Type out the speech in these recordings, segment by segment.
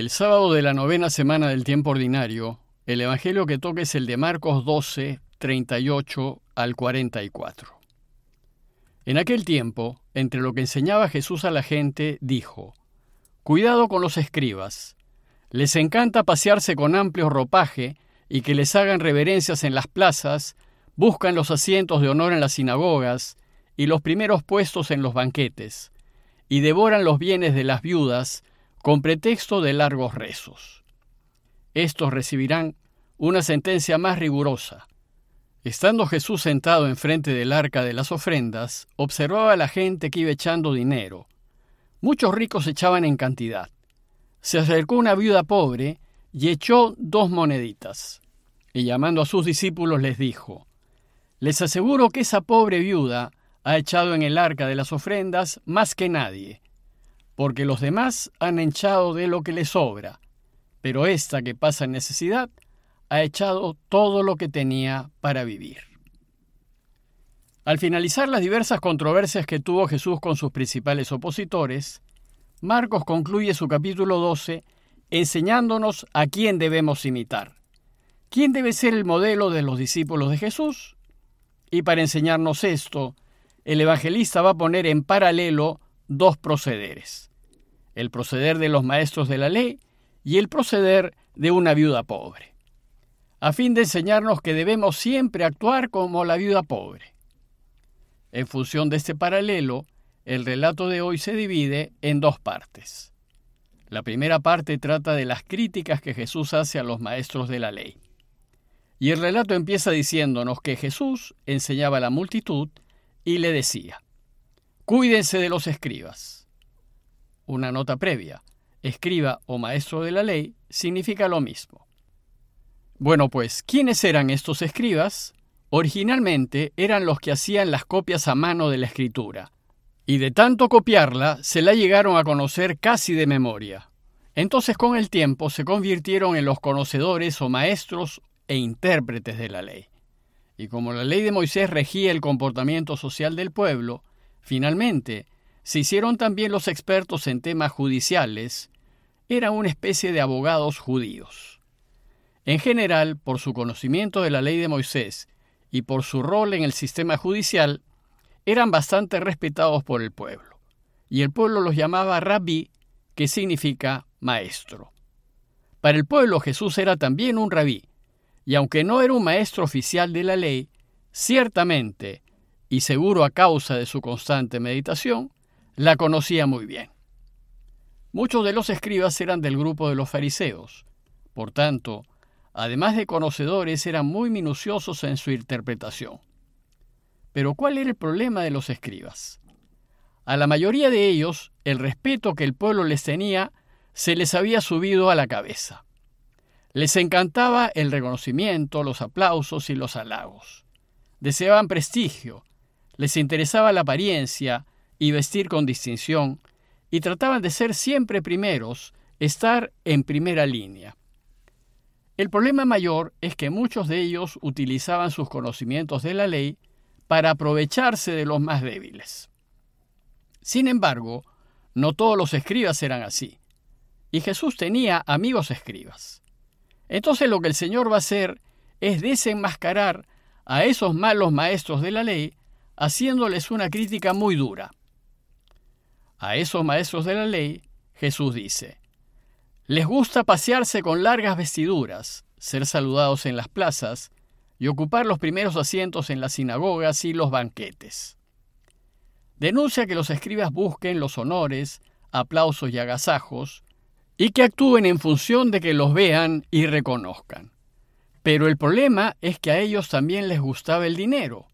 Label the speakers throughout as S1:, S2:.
S1: El sábado de la novena semana del tiempo ordinario, el Evangelio que toca es el de Marcos 12, 38 al 44. En aquel tiempo, entre lo que enseñaba Jesús a la gente, dijo, Cuidado con los escribas. Les encanta pasearse con amplio ropaje y que les hagan reverencias en las plazas, buscan los asientos de honor en las sinagogas y los primeros puestos en los banquetes, y devoran los bienes de las viudas, con pretexto de largos rezos. Estos recibirán una sentencia más rigurosa. Estando Jesús sentado enfrente del arca de las ofrendas, observaba a la gente que iba echando dinero. Muchos ricos echaban en cantidad. Se acercó una viuda pobre y echó dos moneditas. Y llamando a sus discípulos les dijo, Les aseguro que esa pobre viuda ha echado en el arca de las ofrendas más que nadie, porque los demás han echado de lo que les sobra, pero esta que pasa en necesidad ha echado todo lo que tenía para vivir. Al finalizar las diversas controversias que tuvo Jesús con sus principales opositores, Marcos concluye su capítulo 12 enseñándonos a quién debemos imitar. ¿Quién debe ser el modelo de los discípulos de Jesús? Y para enseñarnos esto, el evangelista va a poner en paralelo dos procederes el proceder de los maestros de la ley y el proceder de una viuda pobre, a fin de enseñarnos que debemos siempre actuar como la viuda pobre. En función de este paralelo, el relato de hoy se divide en dos partes. La primera parte trata de las críticas que Jesús hace a los maestros de la ley. Y el relato empieza diciéndonos que Jesús enseñaba a la multitud y le decía, Cuídense de los escribas una nota previa, escriba o maestro de la ley, significa lo mismo. Bueno, pues, ¿quiénes eran estos escribas? Originalmente eran los que hacían las copias a mano de la escritura, y de tanto copiarla se la llegaron a conocer casi de memoria. Entonces con el tiempo se convirtieron en los conocedores o maestros e intérpretes de la ley. Y como la ley de Moisés regía el comportamiento social del pueblo, finalmente se hicieron también los expertos en temas judiciales, eran una especie de abogados judíos. En general, por su conocimiento de la ley de Moisés y por su rol en el sistema judicial, eran bastante respetados por el pueblo, y el pueblo los llamaba rabí, que significa maestro. Para el pueblo Jesús era también un rabí, y aunque no era un maestro oficial de la ley, ciertamente, y seguro a causa de su constante meditación, la conocía muy bien. Muchos de los escribas eran del grupo de los fariseos. Por tanto, además de conocedores, eran muy minuciosos en su interpretación. Pero ¿cuál era el problema de los escribas? A la mayoría de ellos, el respeto que el pueblo les tenía se les había subido a la cabeza. Les encantaba el reconocimiento, los aplausos y los halagos. Deseaban prestigio, les interesaba la apariencia, y vestir con distinción, y trataban de ser siempre primeros, estar en primera línea. El problema mayor es que muchos de ellos utilizaban sus conocimientos de la ley para aprovecharse de los más débiles. Sin embargo, no todos los escribas eran así, y Jesús tenía amigos escribas. Entonces lo que el Señor va a hacer es desenmascarar a esos malos maestros de la ley, haciéndoles una crítica muy dura. A esos maestros de la ley, Jesús dice, les gusta pasearse con largas vestiduras, ser saludados en las plazas y ocupar los primeros asientos en las sinagogas y los banquetes. Denuncia que los escribas busquen los honores, aplausos y agasajos, y que actúen en función de que los vean y reconozcan. Pero el problema es que a ellos también les gustaba el dinero,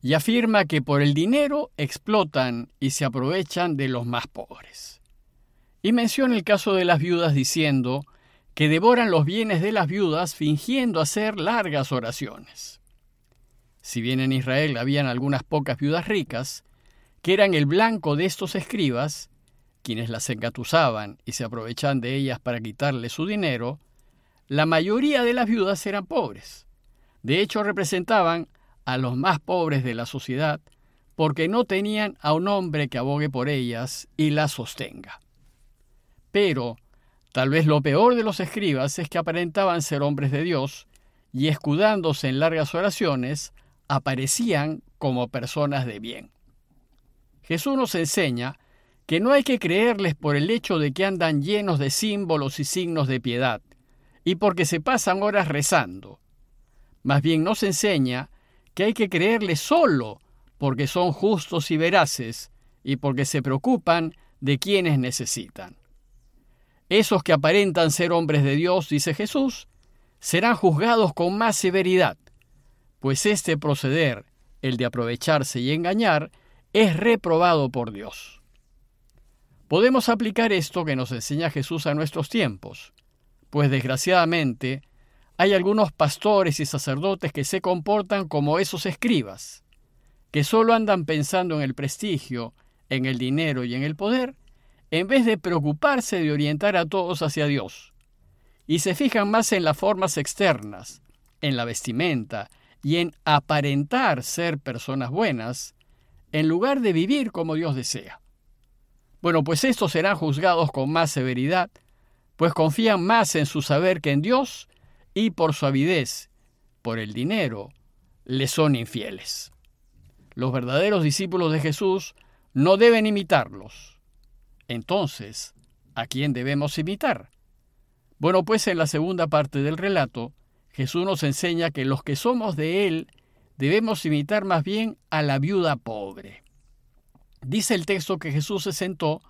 S1: y afirma que por el dinero explotan y se aprovechan de los más pobres. Y menciona el caso de las viudas diciendo que devoran los bienes de las viudas fingiendo hacer largas oraciones. Si bien en Israel habían algunas pocas viudas ricas, que eran el blanco de estos escribas, quienes las engatusaban y se aprovechaban de ellas para quitarle su dinero, la mayoría de las viudas eran pobres. De hecho, representaban a los más pobres de la sociedad porque no tenían a un hombre que abogue por ellas y las sostenga. Pero, Tal vez lo peor de los escribas es que aparentaban ser hombres de Dios y escudándose en largas oraciones, aparecían como personas de bien. Jesús nos enseña que no hay que creerles por el hecho de que andan llenos de símbolos y signos de piedad, y porque se pasan horas rezando. Más bien nos enseña que hay que creerles solo porque son justos y veraces, y porque se preocupan de quienes necesitan. Esos que aparentan ser hombres de Dios, dice Jesús, serán juzgados con más severidad, pues este proceder, el de aprovecharse y engañar, es reprobado por Dios. Podemos aplicar esto que nos enseña Jesús a nuestros tiempos, pues desgraciadamente hay algunos pastores y sacerdotes que se comportan como esos escribas, que solo andan pensando en el prestigio, en el dinero y en el poder, en vez de preocuparse de orientar a todos hacia Dios, y se fijan más en las formas externas, en la vestimenta y en aparentar ser personas buenas, en lugar de vivir como Dios desea. Bueno, pues estos serán juzgados con más severidad, pues confían más en su saber que en Dios, y por su avidez, por el dinero, le son infieles. Los verdaderos discípulos de Jesús no deben imitarlos. Entonces, ¿a quién debemos imitar? Bueno, pues en la segunda parte del relato, Jesús nos enseña que los que somos de Él debemos imitar más bien a la viuda pobre. Dice el texto que Jesús se sentó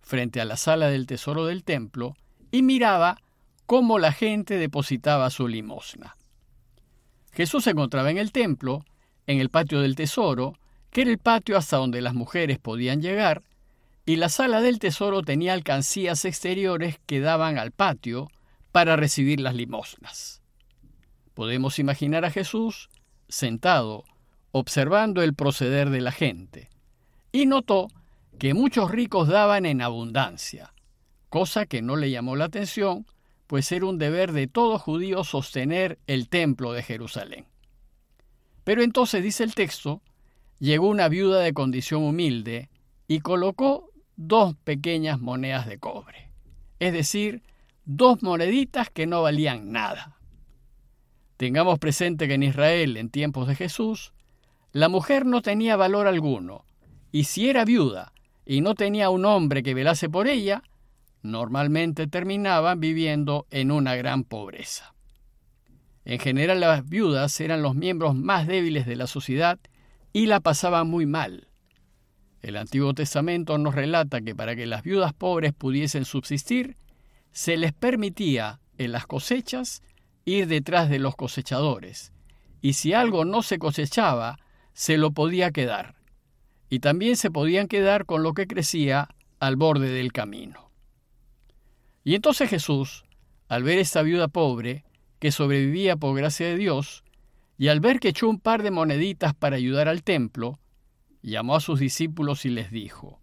S1: frente a la sala del tesoro del templo y miraba cómo la gente depositaba su limosna. Jesús se encontraba en el templo, en el patio del tesoro, que era el patio hasta donde las mujeres podían llegar, y la sala del tesoro tenía alcancías exteriores que daban al patio para recibir las limosnas. Podemos imaginar a Jesús sentado, observando el proceder de la gente, y notó que muchos ricos daban en abundancia, cosa que no le llamó la atención, pues era un deber de todo judío sostener el templo de Jerusalén. Pero entonces dice el texto llegó una viuda de condición humilde y colocó dos pequeñas monedas de cobre, es decir, dos moneditas que no valían nada. Tengamos presente que en Israel, en tiempos de Jesús, la mujer no tenía valor alguno, y si era viuda y no tenía un hombre que velase por ella, normalmente terminaban viviendo en una gran pobreza. En general las viudas eran los miembros más débiles de la sociedad y la pasaban muy mal. El Antiguo Testamento nos relata que para que las viudas pobres pudiesen subsistir, se les permitía en las cosechas ir detrás de los cosechadores, y si algo no se cosechaba, se lo podía quedar, y también se podían quedar con lo que crecía al borde del camino. Y entonces Jesús, al ver esta viuda pobre, que sobrevivía por gracia de Dios, y al ver que echó un par de moneditas para ayudar al templo, llamó a sus discípulos y les dijo,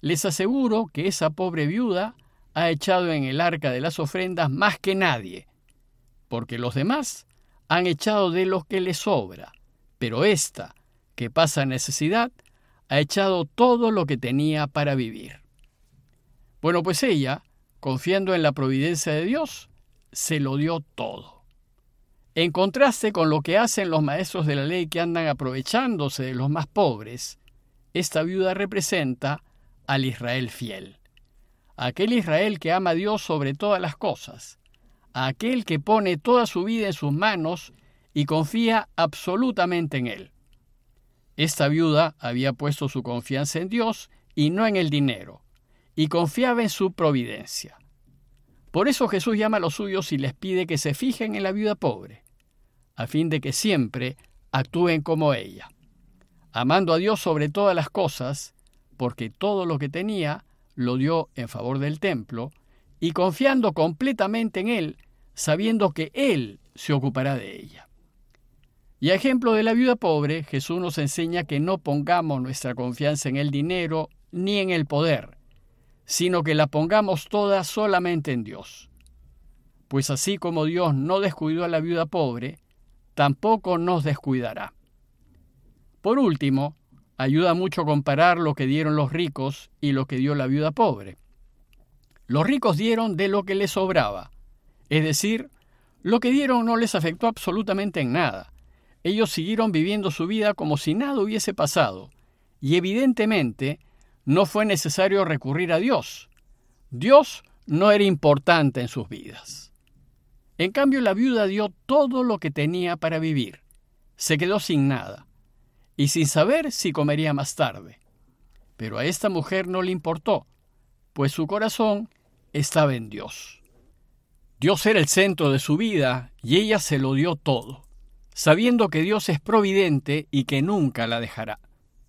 S1: Les aseguro que esa pobre viuda ha echado en el arca de las ofrendas más que nadie, porque los demás han echado de lo que le sobra, pero esta, que pasa necesidad, ha echado todo lo que tenía para vivir. Bueno, pues ella, confiando en la providencia de Dios, se lo dio todo. En contraste con lo que hacen los maestros de la ley que andan aprovechándose de los más pobres, esta viuda representa al Israel fiel, aquel Israel que ama a Dios sobre todas las cosas, aquel que pone toda su vida en sus manos y confía absolutamente en Él. Esta viuda había puesto su confianza en Dios y no en el dinero, y confiaba en su providencia. Por eso Jesús llama a los suyos y les pide que se fijen en la viuda pobre, a fin de que siempre actúen como ella, amando a Dios sobre todas las cosas, porque todo lo que tenía lo dio en favor del templo, y confiando completamente en Él, sabiendo que Él se ocupará de ella. Y a ejemplo de la viuda pobre, Jesús nos enseña que no pongamos nuestra confianza en el dinero ni en el poder, sino que la pongamos toda solamente en Dios. Pues así como Dios no descuidó a la viuda pobre, tampoco nos descuidará. Por último, ayuda mucho comparar lo que dieron los ricos y lo que dio la viuda pobre. Los ricos dieron de lo que les sobraba, es decir, lo que dieron no les afectó absolutamente en nada. Ellos siguieron viviendo su vida como si nada hubiese pasado, y evidentemente no fue necesario recurrir a Dios. Dios no era importante en sus vidas. En cambio, la viuda dio todo lo que tenía para vivir. Se quedó sin nada, y sin saber si comería más tarde. Pero a esta mujer no le importó, pues su corazón estaba en Dios. Dios era el centro de su vida y ella se lo dio todo, sabiendo que Dios es providente y que nunca la dejará.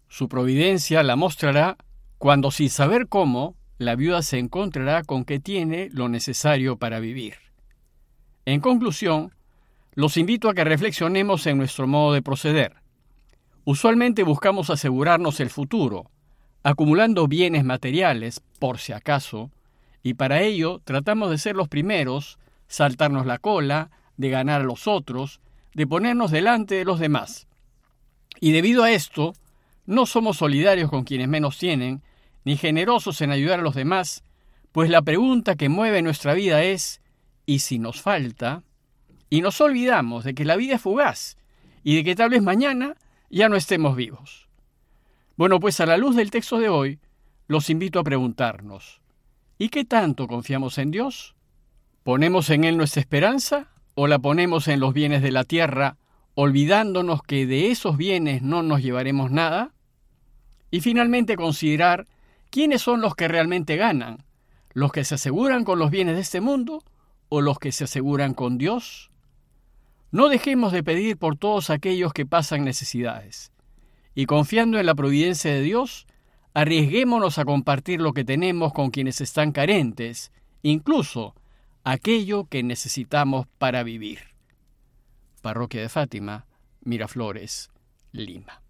S1: Su providencia la mostrará cuando sin saber cómo, la viuda se encontrará con que tiene lo necesario para vivir. En conclusión, los invito a que reflexionemos en nuestro modo de proceder. Usualmente buscamos asegurarnos el futuro, acumulando bienes materiales, por si acaso, y para ello tratamos de ser los primeros, saltarnos la cola, de ganar a los otros, de ponernos delante de los demás. Y debido a esto, no somos solidarios con quienes menos tienen, ni generosos en ayudar a los demás, pues la pregunta que mueve nuestra vida es, ¿y si nos falta? Y nos olvidamos de que la vida es fugaz y de que tal vez mañana ya no estemos vivos. Bueno, pues a la luz del texto de hoy, los invito a preguntarnos, ¿Y qué tanto confiamos en Dios? ¿Ponemos en Él nuestra esperanza o la ponemos en los bienes de la tierra, olvidándonos que de esos bienes no nos llevaremos nada? Y finalmente considerar quiénes son los que realmente ganan, los que se aseguran con los bienes de este mundo o los que se aseguran con Dios. No dejemos de pedir por todos aquellos que pasan necesidades, y confiando en la providencia de Dios, Arriesguémonos a compartir lo que tenemos con quienes están carentes, incluso aquello que necesitamos para vivir. Parroquia de Fátima, Miraflores, Lima.